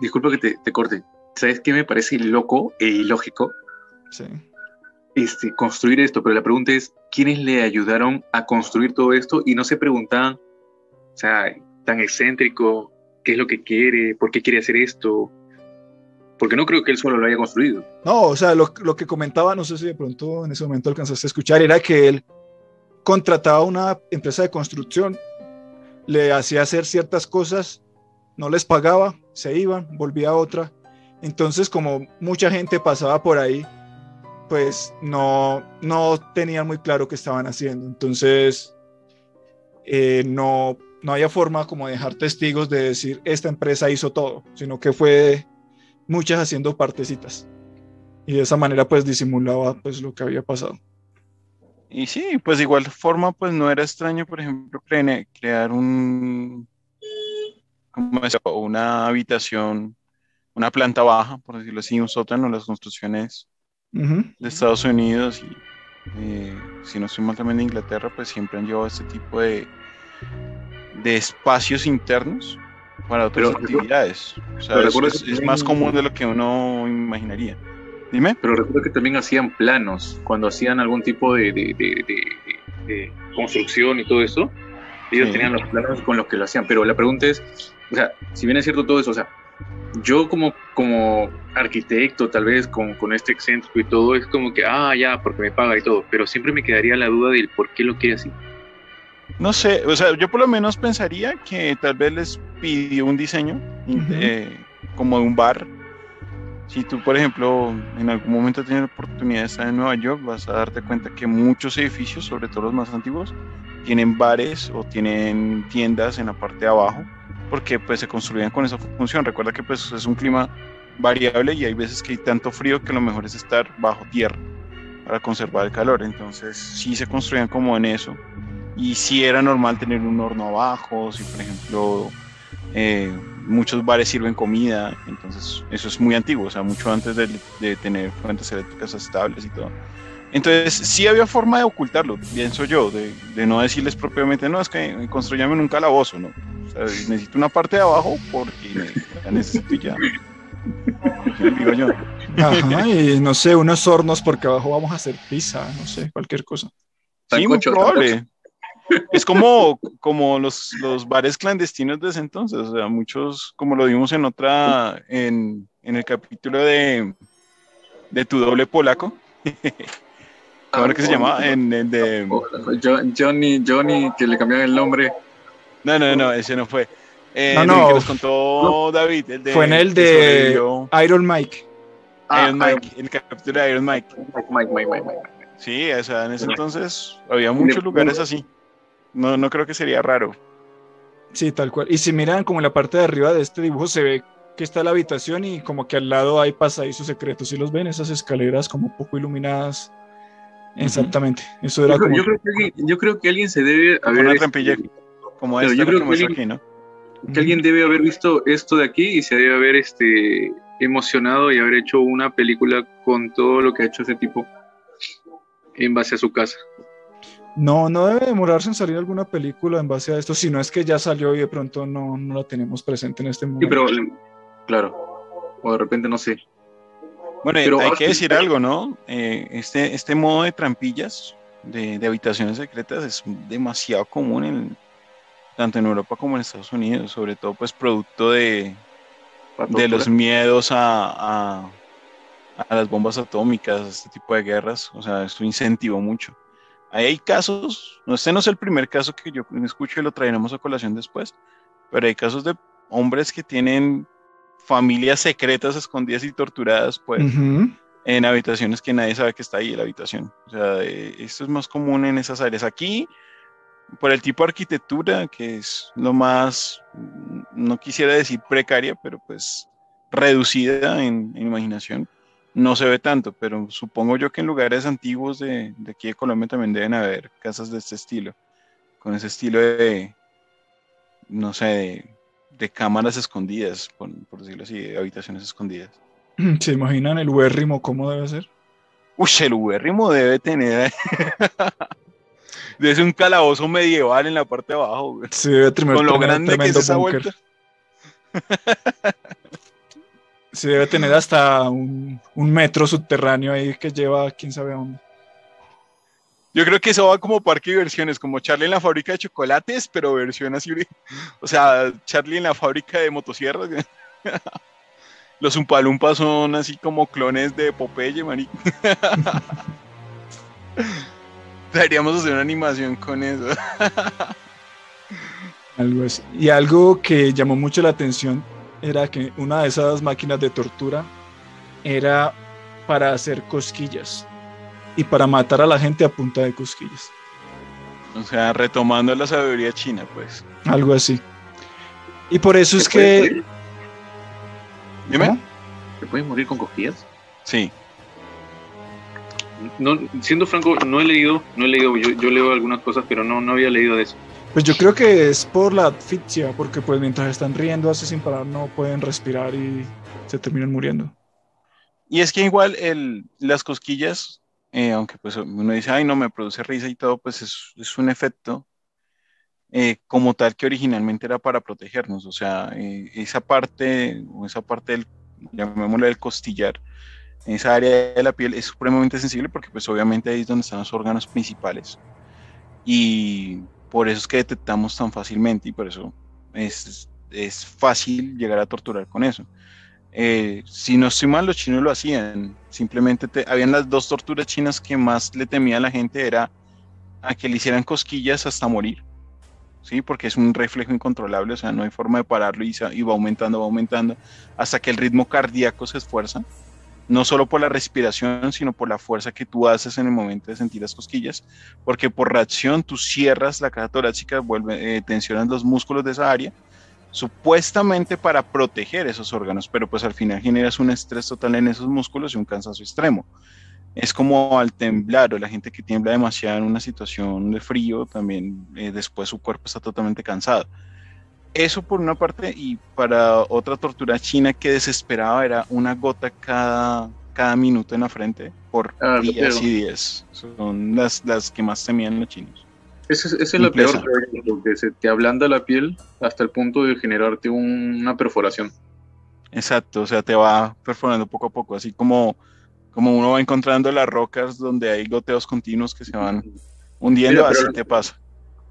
Disculpa que te, te, corte. ¿Sabes qué me parece loco e ilógico? Sí. Este, construir esto, pero la pregunta es, ¿quiénes le ayudaron a construir todo esto? Y no se preguntaban, o sea, tan excéntrico, ¿qué es lo que quiere? ¿Por qué quiere hacer esto? Porque no creo que él solo lo haya construido. No, o sea, lo, que comentaba, no sé si de pronto en ese momento alcanzaste a escuchar, era que él contrataba una empresa de construcción, le hacía hacer ciertas cosas, no les pagaba, se iban, volvía a otra. Entonces, como mucha gente pasaba por ahí, pues no, no tenían muy claro qué estaban haciendo. Entonces, eh, no, no había forma como dejar testigos de decir, esta empresa hizo todo, sino que fue muchas haciendo partecitas. Y de esa manera pues disimulaba pues lo que había pasado. Y sí, pues de igual forma pues no era extraño, por ejemplo, crear un, una habitación, una planta baja, por decirlo así, un sótano, las construcciones uh -huh. de Estados Unidos y eh, si no estoy mal también de Inglaterra, pues siempre han llevado este tipo de, de espacios internos para otras pero, actividades. O sea, es, es, es, más común de lo que uno imaginaría. Dime. Pero recuerdo que también hacían planos cuando hacían algún tipo de, de, de, de construcción y todo eso. Ellos sí. tenían los planos con los que lo hacían. Pero la pregunta es, o sea, si bien es cierto todo eso, o sea, yo como, como arquitecto, tal vez con, con este excéntrico y todo, es como que, ah, ya, porque me paga y todo. Pero siempre me quedaría la duda del por qué lo quiere así. No sé, o sea, yo por lo menos pensaría que tal vez les pidió un diseño uh -huh. eh, como de un bar. Si tú, por ejemplo, en algún momento tienes la oportunidad de estar en Nueva York, vas a darte cuenta que muchos edificios, sobre todo los más antiguos, tienen bares o tienen tiendas en la parte de abajo, porque pues se construían con esa función. Recuerda que pues es un clima variable y hay veces que hay tanto frío que lo mejor es estar bajo tierra para conservar el calor. Entonces sí se construían como en eso y si era normal tener un horno abajo, si por ejemplo eh, muchos bares sirven comida, entonces eso es muy antiguo, o sea, mucho antes de, de, tener fuentes eléctricas estables y todo. Entonces sí había forma de ocultarlo, pienso yo, de, de no decirles propiamente, no, es que construyame en un calabozo, ¿no? O sea, necesito una parte de abajo porque la necesito ya. digo yo. Ajá, y no sé, unos hornos porque abajo vamos a hacer pizza, no sé, cualquier cosa. Sí, muy probable. Es como, como los, los, bares clandestinos de ese entonces, o sea, muchos, como lo vimos en otra, en, en el capítulo de, de Tu Doble Polaco. ¿Cómo era que se llamaba? En, en de... Johnny, Johnny, que le cambiaron el nombre. No, no, no, ese no fue. Eh, no, no. que nos contó no. David. El de, fue en el de Iron Mike. Ah, Iron Mike, el capítulo de Iron. Mike, Mike, Mike, Mike. Mike. Sí, o sea, en ese entonces había muchos lugares así. No, no creo que sería raro. Sí, tal cual. Y si miran como en la parte de arriba de este dibujo se ve que está la habitación y como que al lado hay pasadizos secretos. Si los ven, esas escaleras como poco iluminadas. Exactamente. Uh -huh. Eso era yo, creo, como... yo, creo que alguien, yo creo que alguien se debe como haber... Una trampilla, como esta yo creo que, alguien, aquí, ¿no? que alguien debe haber visto esto de aquí y se debe haber este, emocionado y haber hecho una película con todo lo que ha hecho ese tipo en base a su casa. No, no debe demorarse en salir alguna película en base a esto, si no es que ya salió y de pronto no, no la tenemos presente en este momento. Sí, pero claro, o de repente no sé. Bueno, pero, hay que decir algo, ¿no? Eh, este, este modo de trampillas de, de, habitaciones secretas es demasiado común en, tanto en Europa como en Estados Unidos, sobre todo pues producto de, de los miedos a, a, a las bombas atómicas, este tipo de guerras, o sea, esto incentivó mucho. Hay casos, no, este no es el primer caso que yo escucho y lo traeremos a colación después, pero hay casos de hombres que tienen familias secretas escondidas y torturadas pues, uh -huh. en habitaciones que nadie sabe que está ahí en la habitación. O sea, eh, esto es más común en esas áreas. Aquí por el tipo de arquitectura, que es lo más, no quisiera decir precaria, pero pues reducida en, imaginación, no se ve tanto, pero supongo yo que en lugares antiguos de, de, aquí de Colombia también deben haber casas de este estilo, con ese estilo de, no sé, de, cámaras escondidas, por, decirlo así, de habitaciones escondidas. ¿Se imaginan el huérrimo cómo debe ser? Uy, el huérrimo debe tener... debe ser un calabozo medieval en la parte de abajo. Sí, debe tener Con lo grande que es esa vuelta. Sí, debe tener hasta un, metro subterráneo ahí que lleva quién sabe a dónde. Yo creo que eso va como parque de versiones, como Charlie en la fábrica de chocolates, pero versión así. O sea, Charlie en la fábrica de motosierras. Los Umpalumpas son así como clones de Popeye, maní. Deberíamos hacer una animación con eso. algo así. Y algo que llamó mucho la atención era que una de esas máquinas de tortura era para hacer cosquillas y para matar a la gente a punta de cosquillas. O sea, retomando la sabiduría china, pues. Algo así. Y por eso es que... Dime. ¿Se puede morir con cosquillas? Sí. No, siendo franco, no he leído, no he leído, yo, yo leo algunas cosas, pero no, no había leído de eso. Pues yo creo que es por la asfixia, porque pues mientras están riendo así sin parar no pueden respirar y se terminan muriendo. Y es que igual el, las cosquillas, eh, aunque pues uno dice, ay no, me produce risa y todo, pues es, es un efecto eh, como tal que originalmente era para protegernos. O sea, eh, esa parte, o esa parte del, llamémosle del costillar, esa área de la piel es supremamente sensible porque pues obviamente ahí es donde están los órganos principales. Y por eso es que detectamos tan fácilmente y por eso es, es fácil llegar a torturar con eso. Eh, si no estoy mal, los chinos lo hacían. Simplemente habían las dos torturas chinas que más le temía a la gente era a que le hicieran cosquillas hasta morir. ¿sí? Porque es un reflejo incontrolable, o sea, no hay forma de pararlo y, y va aumentando, va aumentando, hasta que el ritmo cardíaco se esfuerza no solo por la respiración, sino por la fuerza que tú haces en el momento de sentir las cosquillas, porque por reacción tú cierras la caja torácica, vuelve, eh, tensionas los músculos de esa área, supuestamente para proteger esos órganos, pero pues al final generas un estrés total en esos músculos y un cansancio extremo. Es como al temblar o la gente que tiembla demasiado en una situación de frío, también eh, después su cuerpo está totalmente cansado. Eso por una parte y para otra tortura china que desesperaba era una gota cada, cada minuto en la frente por ah, días y días. Son las, las que más temían los chinos. Esa es, es la peor, porque se te ablanda la piel hasta el punto de generarte una perforación. Exacto, o sea, te va perforando poco a poco, así como, como uno va encontrando las rocas donde hay goteos continuos que se van hundiendo, así te pasa.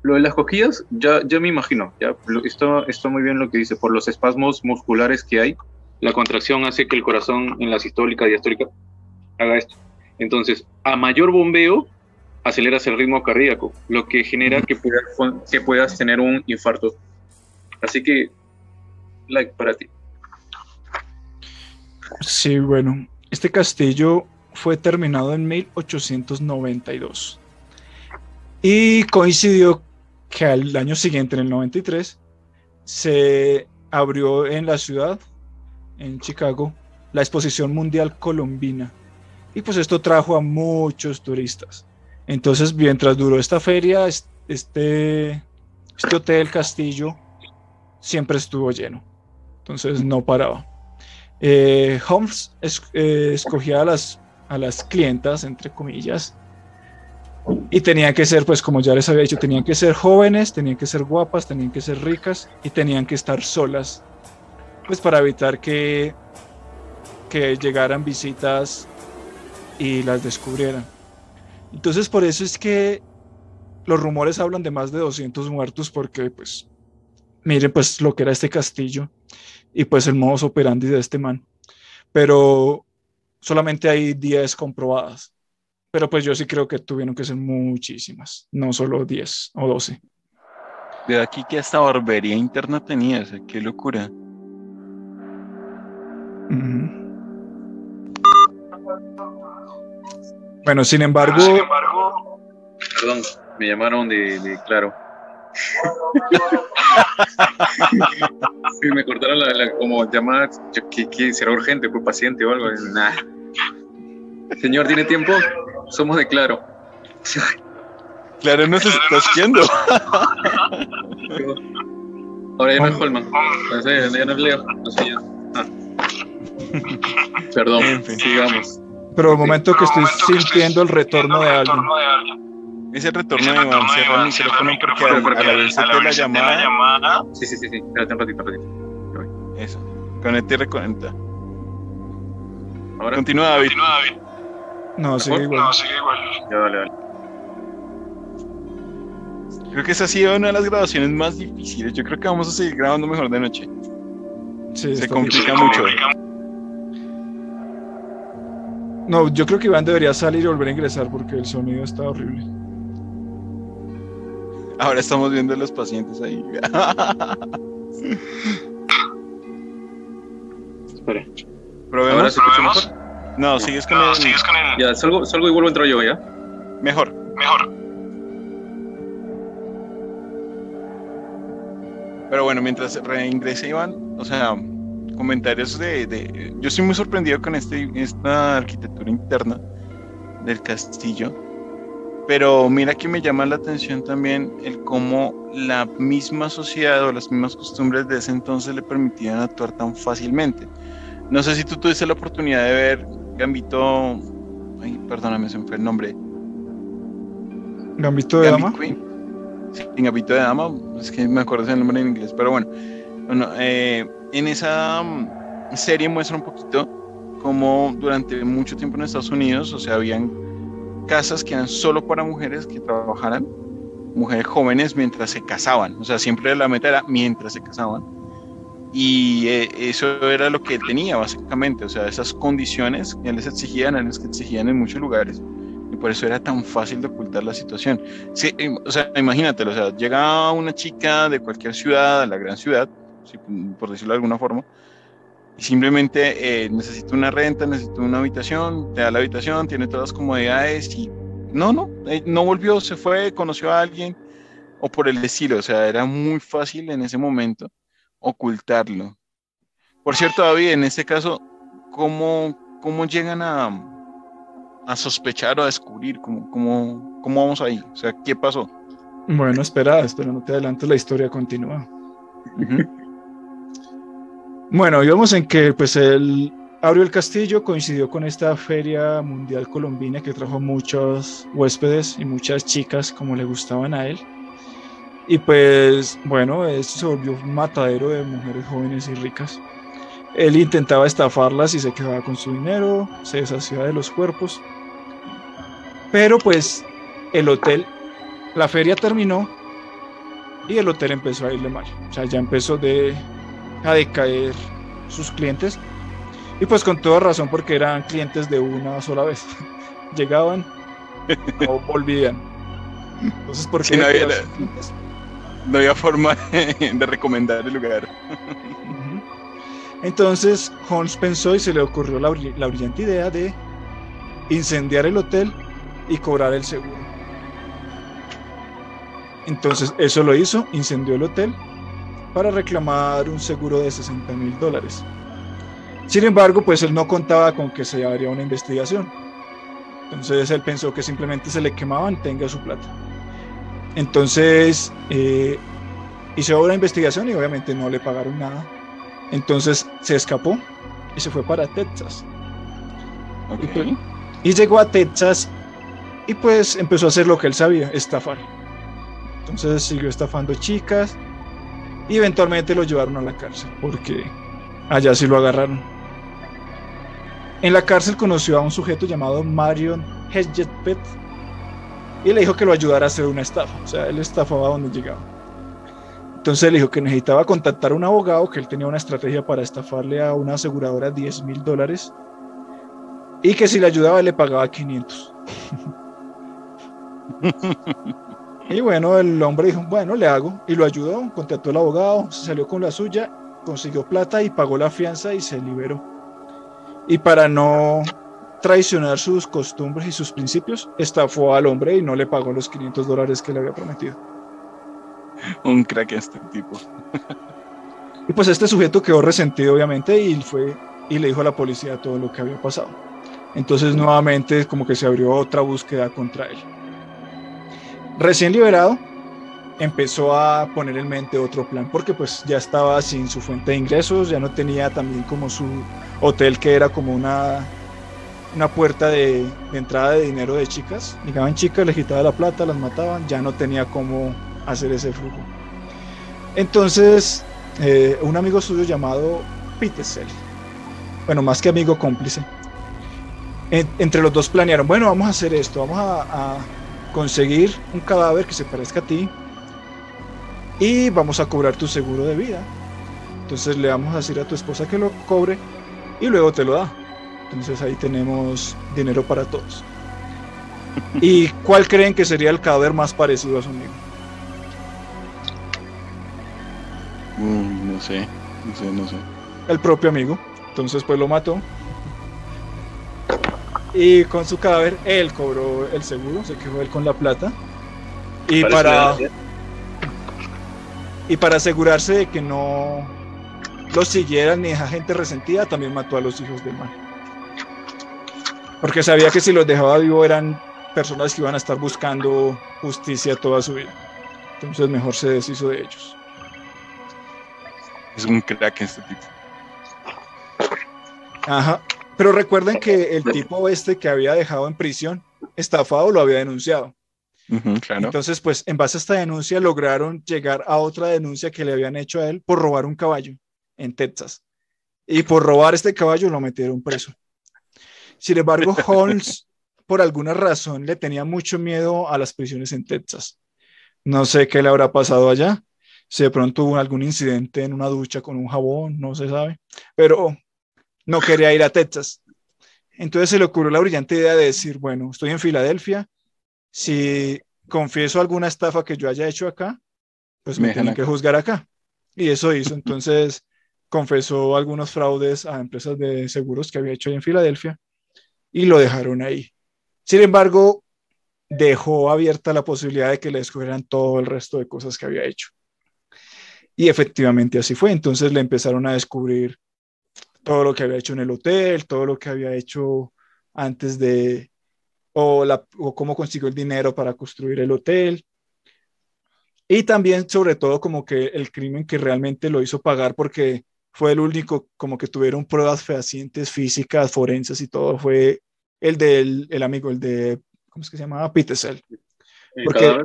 Lo de las cosquillas, ya, ya me imagino, ya está, está muy bien lo que dice, por los espasmos musculares que hay, la contracción hace que el corazón en la sistólica diastólica haga esto. Entonces, a mayor bombeo, aceleras el ritmo cardíaco, lo que genera que puedas, que puedas tener un infarto. Así que, like para ti. Sí, bueno, este castillo fue terminado en 1892 y coincidió que al año siguiente, en el 93, se abrió en la ciudad, en Chicago, la Exposición Mundial Colombina. Y pues esto trajo a muchos turistas. Entonces, mientras duró esta feria, este, este hotel castillo siempre estuvo lleno. Entonces no paraba. Eh, Holmes eh, escogía a las, a las clientas, entre comillas, y tenían que ser, pues como ya les había dicho, tenían que ser jóvenes, tenían que ser guapas, tenían que ser ricas y tenían que estar solas, pues para evitar que, que llegaran visitas y las descubrieran. Entonces por eso es que los rumores hablan de más de 200 muertos porque pues miren pues lo que era este castillo y pues el modus operandi de este man. Pero solamente hay 10 comprobadas. Pero pues yo sí creo que tuvieron que ser muchísimas, no solo 10 o 12. De aquí que esta barbería interna tenía, qué locura. Bueno, sin embargo... Perdón, me llamaron de, Claro. sí, me cortaron la, la como llamada, que, que será urgente, pues paciente o algo. Nah. Señor, ¿tiene tiempo? Somos de Claro. Claro, no se está haciendo. Ahora ya no es Holman. Ya no es Leo. No sé ya. Ah. Perdón, En fin. sigamos. Pero el momento que estoy sintiendo el retorno de alguien. Ese retorno de Iván, cierra el micrófono porque al, al haberse la llamada, Sí, sí, sí, sí. Espérate un ratito, un ratito. eso, conecta y reconecta. Ahora, Continúa David. No, sigue igual. ya dale, dale. Creo que esa ha sido una de las grabaciones más difíciles. Yo creo que vamos a seguir grabando mejor de noche. Sí, Se complica mucho. No, yo creo que Iván debería salir y volver a ingresar porque el sonido está horrible. Ahora estamos viendo a los pacientes ahí. Espera. ¿Probemos? ¿Ahora se escucha mejor? No, sigues con el... Ya, salgo, salgo y vuelvo a entrar yo, ¿ya? Mejor. Pero bueno, mientras reingrese Iván, o sea, comentarios de, de- Yo estoy muy sorprendido con este, esta arquitectura interna del castillo. Pero mira que me llama la atención también el cómo la misma sociedad o las mismas costumbres de ese entonces le permitían actuar tan fácilmente. No sé si tú tuviste la oportunidad de ver Gambito... Ay, perdóname, se me fue el nombre. Gambito de Gambit dama. Queen. Sí, Gambito de Dama, es que me acuerdo el nombre en inglés, pero bueno. Bueno, eh, en esa mm, serie muestra un poquito cómo durante mucho tiempo en Estados Unidos, o sea, habían casas que eran solo para mujeres que trabajaran, mujeres jóvenes mientras se casaban, o sea, siempre la meta era mientras se casaban. Y eh, eso era lo que tenía, básicamente, o sea, esas condiciones que les exigían, eran las que exigían en muchos lugares y por eso era tan fácil de ocultar la situación. Sí, o sea, imagínatelo, o sea, llega una chica de cualquier ciudad, a la gran ciudad, por decirlo de alguna forma, y simplemente eh, necesita una renta, necesita una habitación, te da la habitación, tiene todas las comodidades y no, no, eh, no volvió, se fue, conoció a alguien o por el estilo, o sea, era muy fácil en ese momento ocultarlo. Por cierto, David, en este caso, ¿cómo, cómo llegan a, a sospechar o a descubrir? ¿Cómo, cómo, cómo vamos ahí? O sea, ¿qué pasó? Bueno, espera, espera, no te adelantes, la historia continúa. Bueno, íbamos en que pues él abrió el castillo, coincidió con esta feria mundial colombina que trajo muchos huéspedes y muchas chicas como le gustaban a él. Y pues bueno, esto se volvió un matadero de mujeres jóvenes y ricas. Él intentaba estafarlas y se quedaba con su dinero, se deshacía de los cuerpos. Pero pues el hotel, la feria terminó y el hotel empezó a irle mal. O sea, ya empezó de, a decaer sus clientes. Y pues con toda razón porque eran clientes de una sola vez. Llegaban o volvían. Entonces, ¿por qué? no había- Los clientes- No había forma de recomendar el lugar. Entonces Holmes pensó y se le ocurrió la brillante idea de incendiar el hotel y cobrar el seguro. Entonces eso lo hizo, incendió el hotel para reclamar un seguro de 60 mil dólares. Sin embargo, pues él no contaba con que se haría una investigación. Entonces él pensó que simplemente se le quemaban, tenga su plata. Entonces eh, hizo una investigación y obviamente no le pagaron nada. Entonces se escapó y se fue para Texas. Ok. pues, Y llegó a Texas y pues empezó a hacer lo que él sabía, estafar. Entonces siguió estafando chicas y eventualmente lo llevaron a la cárcel porque allá sí lo agarraron. En la cárcel conoció a un sujeto llamado Marion Hedgetpet y le dijo que lo ayudara a hacer una estafa. O sea, él estafaba donde llegaba. Entonces le dijo que necesitaba contactar a un abogado, que él tenía una estrategia para estafarle a una aseguradora 10 mil dólares y que si le ayudaba le pagaba 500. y bueno, el hombre dijo, bueno, le hago y lo ayudó, contactó al abogado, se salió con la suya, consiguió plata y pagó la fianza y se liberó. Y para no traicionar sus costumbres y sus principios, estafó al hombre y no le pagó los 500 dólares que le había prometido. Un crack este tipo. Y pues este sujeto quedó resentido, obviamente, y fue y le dijo a la policía todo lo que había pasado. Entonces, nuevamente, como que se abrió otra búsqueda contra él. Recién liberado, empezó a poner en mente otro plan, porque pues ya estaba sin su fuente de ingresos, ya no tenía también como su hotel que era como una, una puerta de, entrada de dinero de chicas. Llegaban chicas, le quitaban la plata, las mataban, ya no tenía cómo hacer ese flujo. Entonces, eh, un amigo suyo llamado Pitesel, bueno, más que amigo cómplice, entre los dos planearon, bueno, vamos a hacer esto, vamos a conseguir un cadáver que se parezca a ti, y vamos a cobrar tu seguro de vida. Entonces le vamos a decir a tu esposa que lo cobre y luego te lo da. Entonces ahí tenemos dinero para todos. ¿Y cuál creen que sería el cadáver más parecido a su amigo? Mm, no sé, no sé, no sé. El propio amigo. Entonces pues lo mató. Y con su cadáver él cobró el seguro, se quedó él con la plata. Y para... Y para asegurarse de que no los siguieran ni esa gente resentida, también mató a los hijos del mal. Porque sabía que si los dejaba vivo eran personas que iban a estar buscando justicia toda su vida. Entonces mejor se deshizo de ellos. Es un crack este tipo. Ajá. Pero recuerden que el tipo este que había dejado en prisión, estafado, lo había denunciado. Entonces, pues en base a esta denuncia lograron llegar a otra denuncia que le habían hecho a él por robar un caballo en Texas. Y por robar este caballo lo metieron preso. Sin embargo, Holmes, por alguna razón, le tenía mucho miedo a las prisiones en Texas. No sé qué le habrá pasado allá. Si de pronto hubo algún incidente en una ducha con un jabón, no se sabe. Pero no quería ir a Texas. Entonces se le ocurrió la brillante idea de decir, bueno, estoy en Filadelfia, si confieso alguna estafa que yo haya hecho acá, pues me, tienen que juzgar acá. Y eso hizo. Entonces confesó algunos fraudes a empresas de seguros que había hecho en Filadelfia y lo dejaron ahí. Sin embargo, dejó abierta la posibilidad de que le descubrieran todo el resto de cosas que había hecho. Y efectivamente así fue. Entonces le empezaron a descubrir todo lo que había hecho en el hotel, todo lo que había hecho antes de, o, la, o cómo consiguió el dinero para construir el hotel. Y también, sobre todo, como que el crimen que realmente lo hizo pagar porque fue el único, como que tuvieron pruebas fehacientes físicas, forenses y todo, fue el del el amigo, el de, ¿cómo es que se llamaba? Petersell. Porque,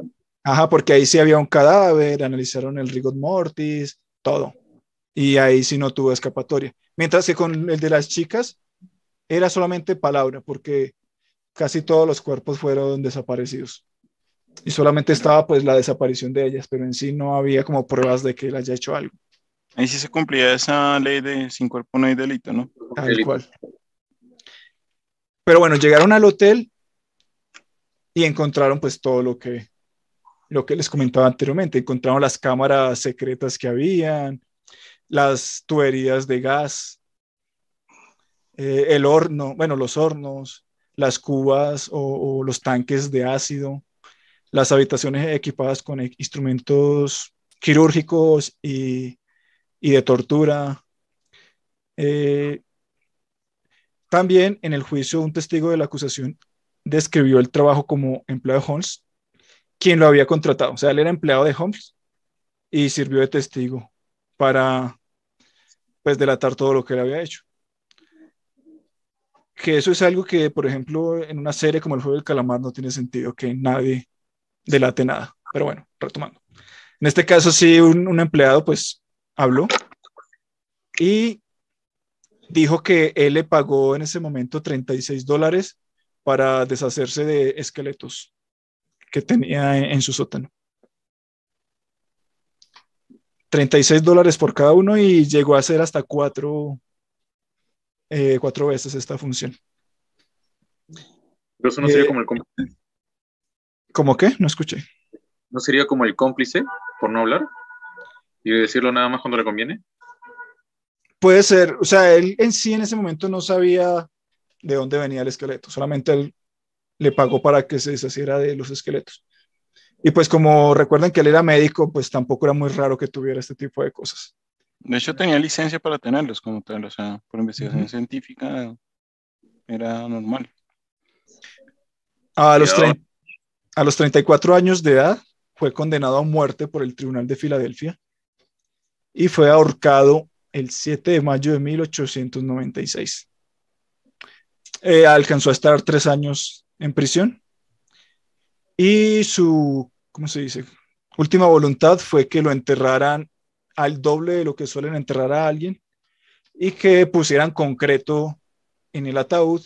ajá, porque ahí sí había un cadáver, analizaron el rigor mortis, todo. Y ahí sí no tuvo escapatoria. Mientras que con el de las chicas era solamente palabra, porque casi todos los cuerpos fueron desaparecidos. Y solamente estaba pues la desaparición de ellas, pero en sí no había como pruebas de que él haya hecho algo. Ahí sí se cumplía esa ley de sin cuerpo no hay delito, ¿no? Tal cual. Pero bueno, llegaron al hotel y encontraron pues todo lo que, lo que les comentaba anteriormente. Encontraron las cámaras secretas que habían, las tuberías de gas, eh, el horno, bueno, los hornos, las cubas o, los tanques de ácido, las habitaciones equipadas con instrumentos quirúrgicos y, de tortura. Eh, también en el juicio un testigo de la acusación describió el trabajo como empleado de Holmes, quien lo había contratado. O sea, él era empleado de Holmes y sirvió de testigo para pues delatar todo lo que él había hecho que eso es algo que, por ejemplo, en una serie como El Juego del Calamar no tiene sentido que nadie delate nada. Pero bueno, retomando. En este caso, sí, un, empleado pues habló y dijo que él le pagó en ese momento 36 dólares para deshacerse de esqueletos que tenía en, su sótano. 36 dólares por cada uno y llegó a ser hasta cuatro eh, cuatro veces esta función. Pero eso no sería eh, como el cómplice. ¿Cómo qué? No escuché. ¿No sería como el cómplice, por no hablar? Y decirlo nada más cuando le conviene. Puede ser, o sea, él en sí en ese momento no sabía de dónde venía el esqueleto, solamente él le pagó para que se deshaciera de los esqueletos. Y pues como recuerdan que él era médico, pues tampoco era muy raro que tuviera este tipo de cosas. De hecho, tenía licencia para tenerlos como tal, o sea, por investigación científica era normal. A los, a los 34 años de edad fue condenado a muerte por el Tribunal de Filadelfia y fue ahorcado el 7 de mayo de 1896. Eh, alcanzó a estar tres años en prisión y su, ¿cómo se dice? Última voluntad fue que lo enterraran al doble de lo que suelen enterrar a alguien y que pusieran concreto en el ataúd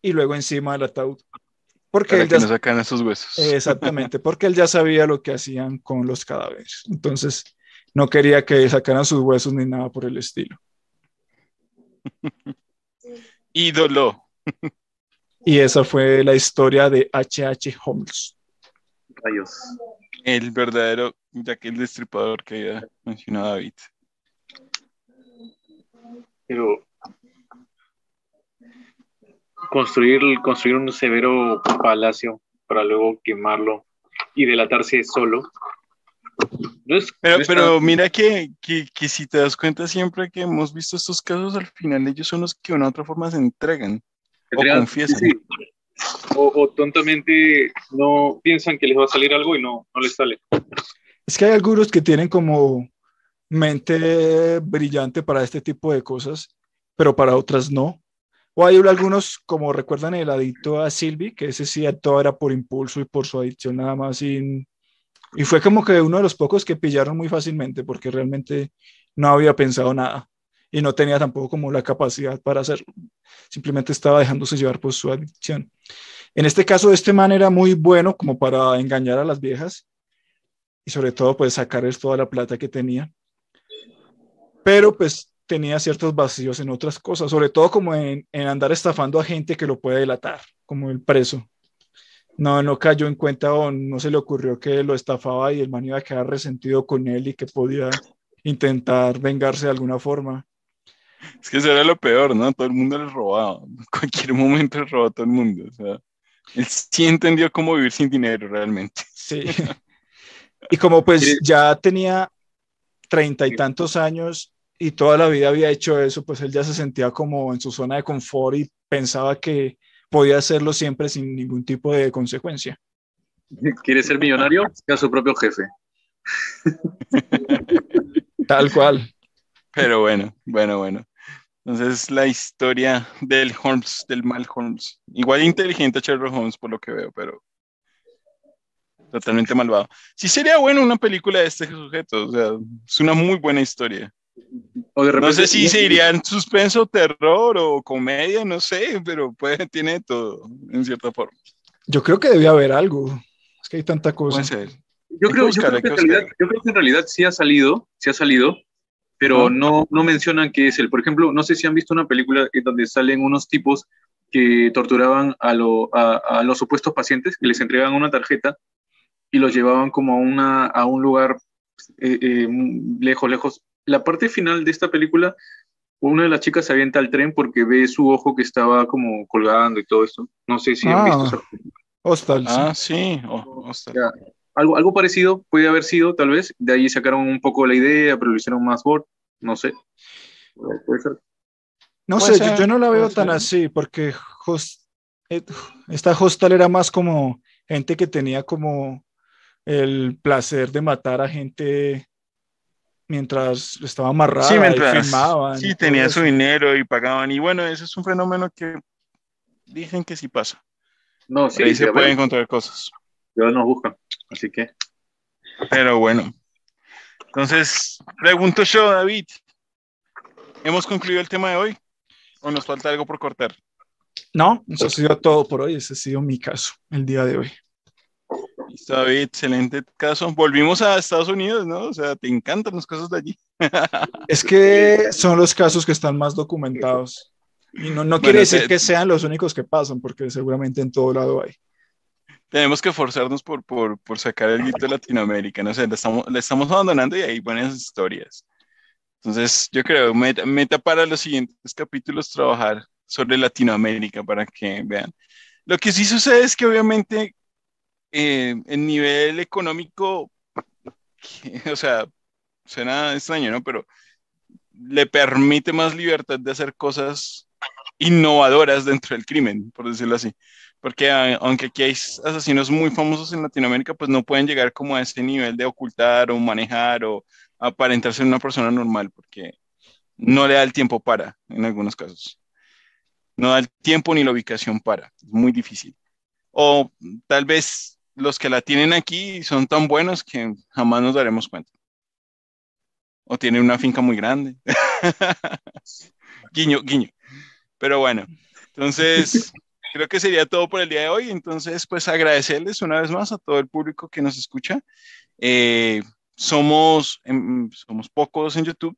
y luego encima del ataúd. Porque él ya, no sacan esos huesos. Exactamente, porque él ya sabía lo que hacían con los cadáveres. Entonces, no quería que sacaran sus huesos ni nada por el estilo. Ídolo. y esa fue la historia de H.H. Holmes. Rayos. El verdadero Jack el Destripador que había mencionado David. Pero construir, construir un severo palacio para luego quemarlo y delatarse solo. Pero, pero mira que, que, que, si te das cuenta siempre que hemos visto estos casos, al final ellos son los que de una u otra forma se entregan o confiesan. O, tontamente no piensan que les va a salir algo y no, no les sale. Es que hay algunos que tienen como mente brillante para este tipo de cosas, pero para otras no. O hay algunos, como recuerdan el adicto a Silvi, que ese sí todo era por impulso y por su adicción nada más. Y, y fue como que uno de los pocos que pillaron muy fácilmente porque realmente no había pensado nada y no tenía tampoco como la capacidad para hacerlo. Simplemente estaba dejándose llevar por su adicción. En este caso, este man era muy bueno como para engañar a las viejas y sobre todo pues sacarles toda la plata que tenía. Pero pues tenía ciertos vacíos en otras cosas, sobre todo como en, andar estafando a gente que lo puede delatar, como el preso. No, no cayó en cuenta o no se le ocurrió que lo estafaba y el man iba a quedar resentido con él y que podía intentar vengarse de alguna forma. Es que eso era lo peor, ¿no? Todo el mundo le robaba. En cualquier momento le robaba a todo el mundo. O sea, él sí entendió cómo vivir sin dinero realmente. Sí. Y como pues ya tenía treinta y tantos años y toda la vida había hecho eso, pues él ya se sentía como en su zona de confort y pensaba que podía hacerlo siempre sin ningún tipo de consecuencia. ¿Quiere ser millonario? Sea su propio jefe. Tal cual. Pero bueno, bueno, bueno. Entonces la historia del Holmes, del mal Holmes. Igual inteligente Sherlock Holmes por lo que veo, pero totalmente malvado. Sí sería bueno una película de este sujeto, o sea, es una muy buena historia no sé si se iría en suspenso, terror o comedia, no sé, pero puede, tiene todo, en cierta forma. Yo creo que debe haber algo. Es que hay tanta cosa. Yo creo, que en realidad, sí ha salido, sí ha salido, pero no, no mencionan qué es él. Por ejemplo, no sé si han visto una película donde salen unos tipos que torturaban a, a, los supuestos pacientes, que les entregaban una tarjeta y los llevaban como a, una, a un lugar eh, eh, lejos, lejos, la parte final de esta película, una de las chicas se avienta al tren porque ve su ojo que estaba como colgando y todo esto. No sé si han visto ah, esa Hostal, ah, sí. algo, algo parecido puede haber sido, tal vez. De ahí sacaron un poco la idea, pero lo hicieron más board. No sé. Puede ser. No sé, yo, no la veo tan así, porque eh, esta hostal era más como gente que tenía como el placer de matar a gente mientras estaba amarrado sí, mientras, Sí, tenía su dinero y pagaban. Y bueno, ese es un fenómeno que dicen que sí pasa. No, sí. Ahí se pueden encontrar cosas. Yo no buscan, así que. Pero bueno. Entonces, pregunto yo, David. ¿Hemos concluido el tema de hoy? ¿O nos falta algo por cortar? No, eso ha sido todo por hoy. Ese ha sido mi caso el día de hoy. Está excelente caso. Volvimos a Estados Unidos, ¿no? O sea, te encantan los casos de allí. Es que son los casos que están más documentados. Y no, no quiere decir que sean los únicos que pasan, porque seguramente en todo lado hay. Tenemos que forzarnos por, por, por sacar el grito de Latinoamérica, no sé, le estamos, le estamos abandonando y hay buenas historias. Entonces, yo creo, meta, meta para los siguientes capítulos trabajar sobre Latinoamérica para que vean. Lo que sí sucede es que obviamente eh, el nivel económico, o sea, suena extraño, ¿no? Pero le permite más libertad de hacer cosas innovadoras dentro del crimen, por decirlo así. Porque aunque aquí hay asesinos muy famosos en Latinoamérica, pues no pueden llegar como a ese nivel de ocultar o manejar o aparentar ser una persona normal, porque no le da el tiempo para, en algunos casos. No da el tiempo ni la ubicación para. Es muy difícil. O tal vez los que la tienen aquí son tan buenos que jamás nos daremos cuenta. O tienen una finca muy grande. guiño, guiño. Pero bueno, entonces creo que sería todo por el día de hoy. Entonces, pues agradecerles una vez más a todo el público que nos escucha. Eh, somos, somos pocos en YouTube,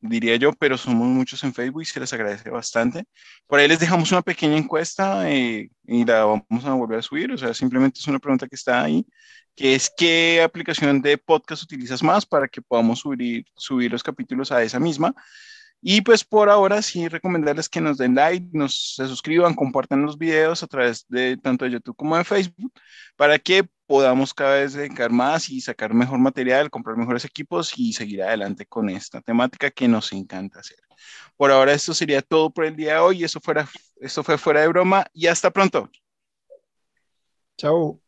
diría yo, pero somos muchos en Facebook y se les agradece bastante. Por ahí les dejamos una pequeña encuesta eh, y la vamos a volver a subir, o sea, simplemente es una pregunta que está ahí, que es qué aplicación de podcast utilizas más para que podamos subir, subir los capítulos a esa misma. Y pues por ahora sí recomendarles que nos den like, nos se suscriban, compartan los videos a través de tanto de YouTube como de Facebook para que podamos cada vez dedicar más y sacar mejor material, comprar mejores equipos y seguir adelante con esta temática que nos encanta hacer. Por ahora esto sería todo por el día de hoy. Eso, fuera, eso fue fuera de broma y hasta pronto. Chao.